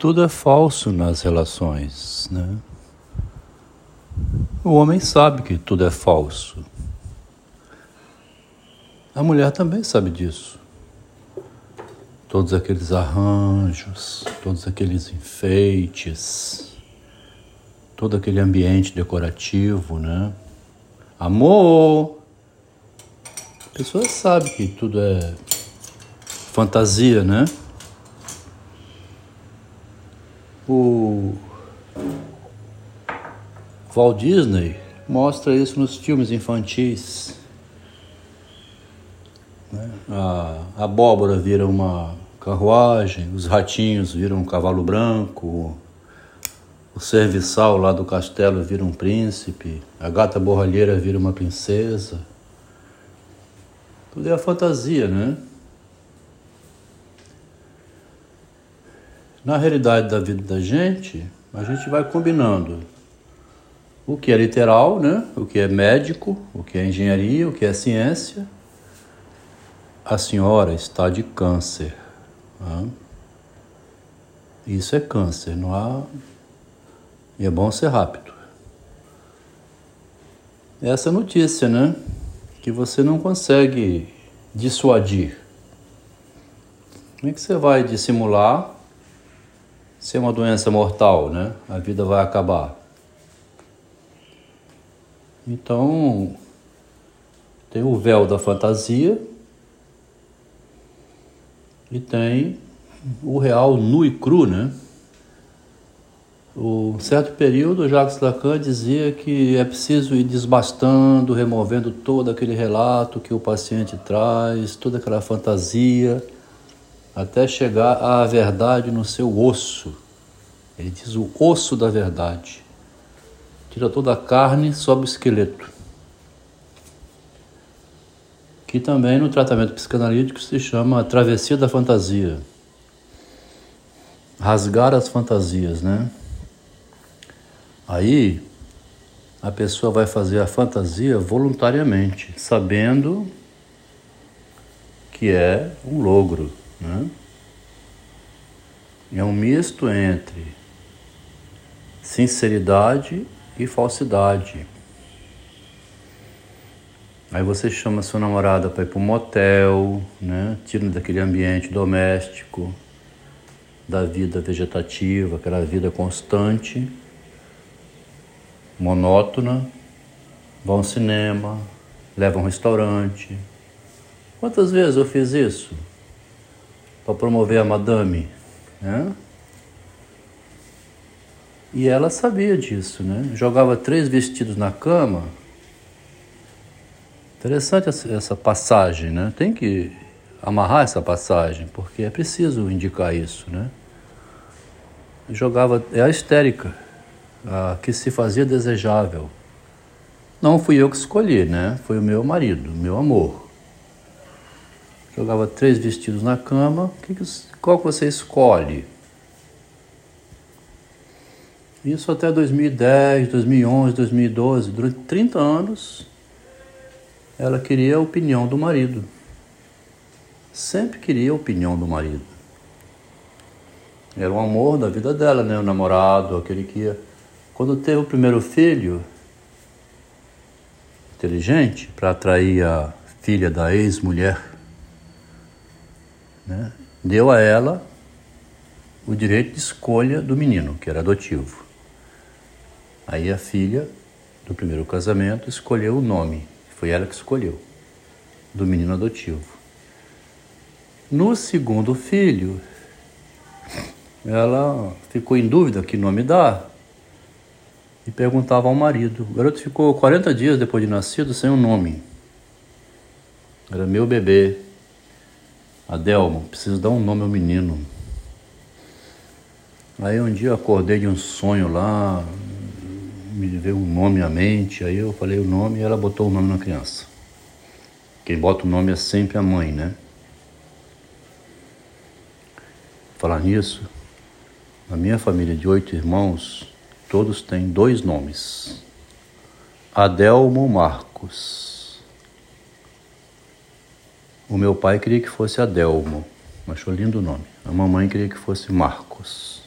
tudo é falso nas relações, né? O homem sabe que tudo é falso. A mulher também sabe disso. Todos aqueles arranjos, todos aqueles enfeites, todo aquele ambiente decorativo, né? Amor! A pessoa sabe que tudo é fantasia, né? O Walt Disney mostra isso nos filmes infantis. Né? A abóbora vira uma carruagem, os ratinhos viram um cavalo branco, o serviçal lá do castelo vira um príncipe, a gata borralheira vira uma princesa. Tudo é a fantasia, né? Na realidade da vida da gente, a gente vai combinando o que é literal, né? o que é médico, o que é engenharia, o que é ciência. A senhora está de câncer. Né? Isso é câncer, não há. E é bom ser rápido. Essa notícia, né? Que você não consegue dissuadir. Como é que você vai dissimular se é uma doença mortal, né? A vida vai acabar. Então, tem o véu da fantasia e tem o real nu e cru, né? Um certo período, Jacques Lacan dizia que é preciso ir desbastando, removendo todo aquele relato que o paciente traz, toda aquela fantasia até chegar à verdade no seu osso. Ele diz o osso da verdade. Tira toda a carne, sobe o esqueleto. Que também no tratamento psicanalítico se chama travessia da fantasia. Rasgar as fantasias, né? Aí a pessoa vai fazer a fantasia voluntariamente, sabendo que é um logro. Né? É um misto entre sinceridade e falsidade. Aí você chama sua namorada para ir para um motel, né? tira daquele ambiente doméstico, da vida vegetativa, aquela vida constante, monótona, vão ao cinema, leva a um restaurante. Quantas vezes eu fiz isso? para promover a madame, né? E ela sabia disso, né? Jogava três vestidos na cama. Interessante essa passagem, né? Tem que amarrar essa passagem, porque é preciso indicar isso, né? Jogava, é a histérica, a que se fazia desejável. Não fui eu que escolhi, né? Foi o meu marido, meu amor jogava três vestidos na cama. Que que, qual que você escolhe? Isso até 2010, 2011, 2012, durante 30 anos, ela queria a opinião do marido. Sempre queria a opinião do marido. Era o amor da vida dela, né? O namorado, aquele que ia. Quando teve o primeiro filho, inteligente, para atrair a filha da ex-mulher, né, deu a ela o direito de escolha do menino, que era adotivo. Aí a filha do primeiro casamento escolheu o nome, foi ela que escolheu, do menino adotivo. No segundo filho, ela ficou em dúvida que nome dar e perguntava ao marido. O garoto ficou 40 dias depois de nascido sem um nome. Era meu bebê. Adelmo, preciso dar um nome ao menino. Aí um dia eu acordei de um sonho lá, me veio um nome à mente, aí eu falei o nome e ela botou o nome na criança. Quem bota o nome é sempre a mãe, né? Falar nisso, na minha família de oito irmãos, todos têm dois nomes. Adelmo Marcos. O meu pai queria que fosse Adelmo, achou lindo o nome. A mamãe queria que fosse Marcos.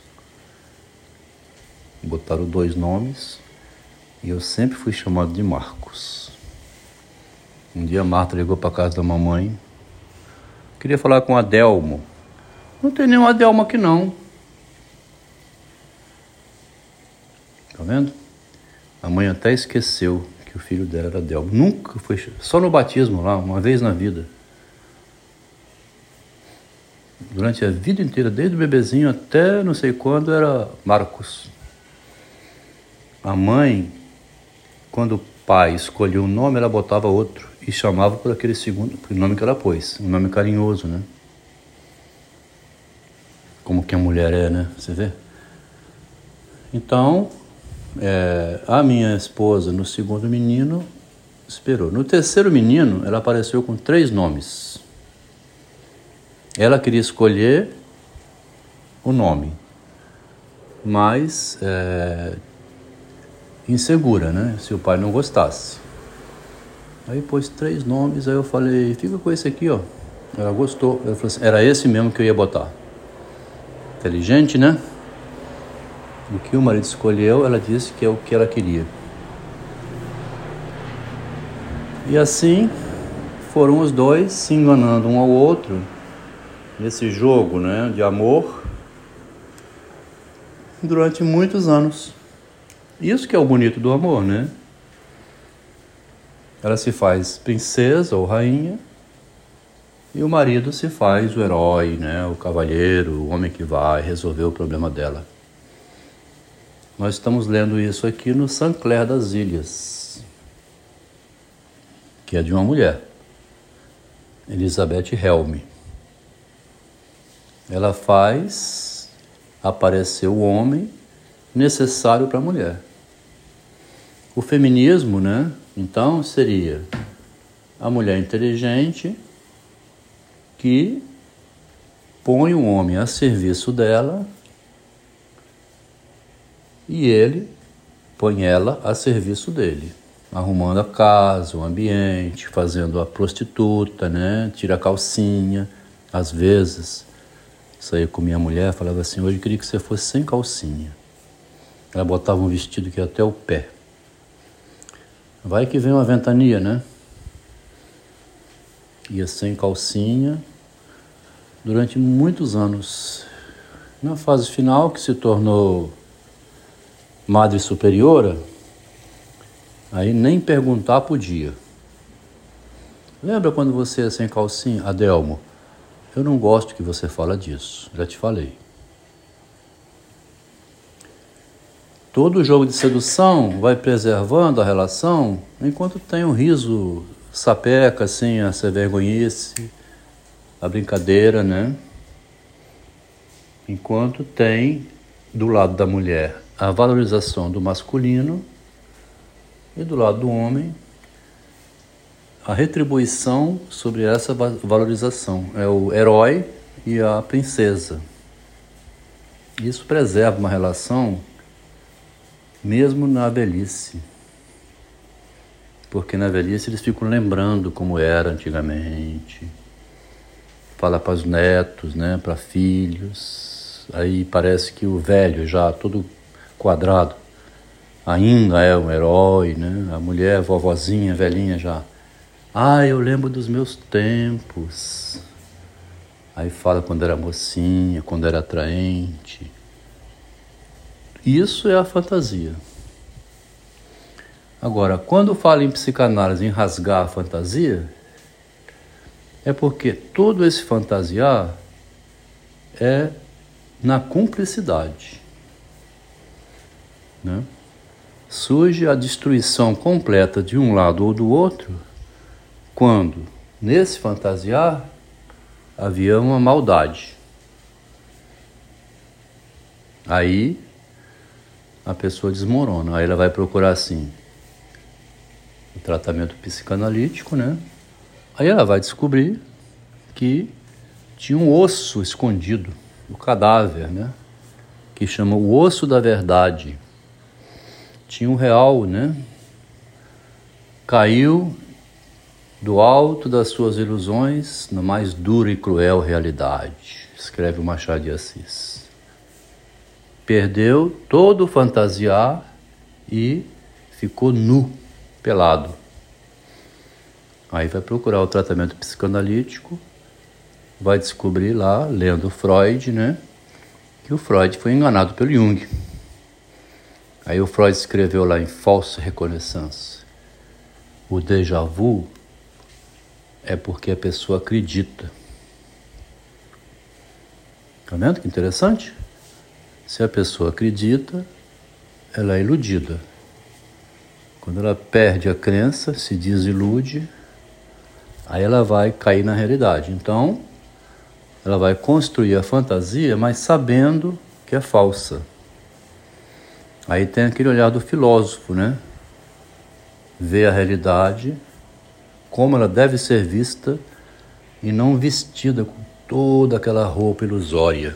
botaram dois nomes e eu sempre fui chamado de Marcos. Um dia a Marta ligou para casa da mamãe, queria falar com Adelmo. Não tem nenhum Adelmo aqui não. Tá vendo? A mãe até esqueceu que o filho dela era Adelmo. Nunca foi, só no batismo lá, uma vez na vida. Durante a vida inteira, desde o bebezinho até não sei quando, era Marcos. A mãe quando o pai escolheu um nome, ela botava outro e chamava por aquele segundo, por nome que ela pôs, um nome carinhoso, né? Como que a mulher é, né? Você vê? Então, é, a minha esposa, no segundo menino, esperou. No terceiro menino, ela apareceu com três nomes. Ela queria escolher o nome, mas é, insegura, né? Se o pai não gostasse. Aí pôs três nomes, aí eu falei, fica com esse aqui, ó. Ela gostou. Ela falou assim, era esse mesmo que eu ia botar. Inteligente, né? O que o marido escolheu, ela disse que é o que ela queria. E assim foram os dois se enganando um ao outro nesse jogo, né, de amor durante muitos anos. Isso que é o bonito do amor, né? Ela se faz princesa ou rainha e o marido se faz o herói, né? O cavalheiro, o homem que vai resolver o problema dela. Nós estamos lendo isso aqui no Saint Clair das Ilhas, que é de uma mulher, Elizabeth Helm. Ela faz aparecer o homem necessário para a mulher. O feminismo, né? Então seria a mulher inteligente que põe o homem a serviço dela e ele põe ela a serviço dele, arrumando a casa, o ambiente, fazendo a prostituta, né? Tira a calcinha, às vezes saía com minha mulher, falava assim: hoje eu queria que você fosse sem calcinha. Ela botava um vestido que ia até o pé. Vai que vem uma ventania, né? Ia sem calcinha durante muitos anos. Na fase final, que se tornou Madre Superiora, aí nem perguntar podia. Lembra quando você ia sem calcinha? Adelmo, eu não gosto que você fala disso, já te falei. Todo jogo de sedução vai preservando a relação enquanto tem um riso sapeca, assim, a ser vergonhice, a brincadeira, né? Enquanto tem do lado da mulher a valorização do masculino e do lado do homem a retribuição sobre essa valorização. É o herói e a princesa. Isso preserva uma relação mesmo na velhice. Porque na velhice eles ficam lembrando como era antigamente. Fala para os netos, né, para filhos. Aí parece que o velho já todo quadrado ainda é um herói, né? A mulher, vovozinha, velhinha já. Ah, eu lembro dos meus tempos. Aí fala quando era mocinha, quando era atraente. Isso é a fantasia. Agora, quando fala em psicanálise, em rasgar a fantasia, é porque todo esse fantasiar é na cumplicidade. Né? Surge a destruição completa de um lado ou do outro quando, nesse fantasiar, havia uma maldade. Aí a pessoa desmorona. Aí ela vai procurar assim o tratamento psicanalítico, né? Aí ela vai descobrir que tinha um osso escondido, o cadáver, né? Que chama o osso da verdade. Tinha um real, né? Caiu do alto das suas ilusões na mais dura e cruel realidade, escreve o Machado de Assis. perdeu todo o fantasiar e ficou nu, pelado. Aí vai procurar o tratamento psicanalítico, vai descobrir lá, lendo Freud, né, que o Freud foi enganado pelo Jung. Aí o Freud escreveu lá em Falsa Reconnaissance: o déjà vu é porque a pessoa acredita. Tá vendo que interessante? Se a pessoa acredita, ela é iludida. Quando ela perde a crença, se desilude, aí ela vai cair na realidade. Então, ela vai construir a fantasia, mas sabendo que é falsa. Aí tem aquele olhar do filósofo, né? Vê a realidade como ela deve ser vista e não vestida com toda aquela roupa ilusória.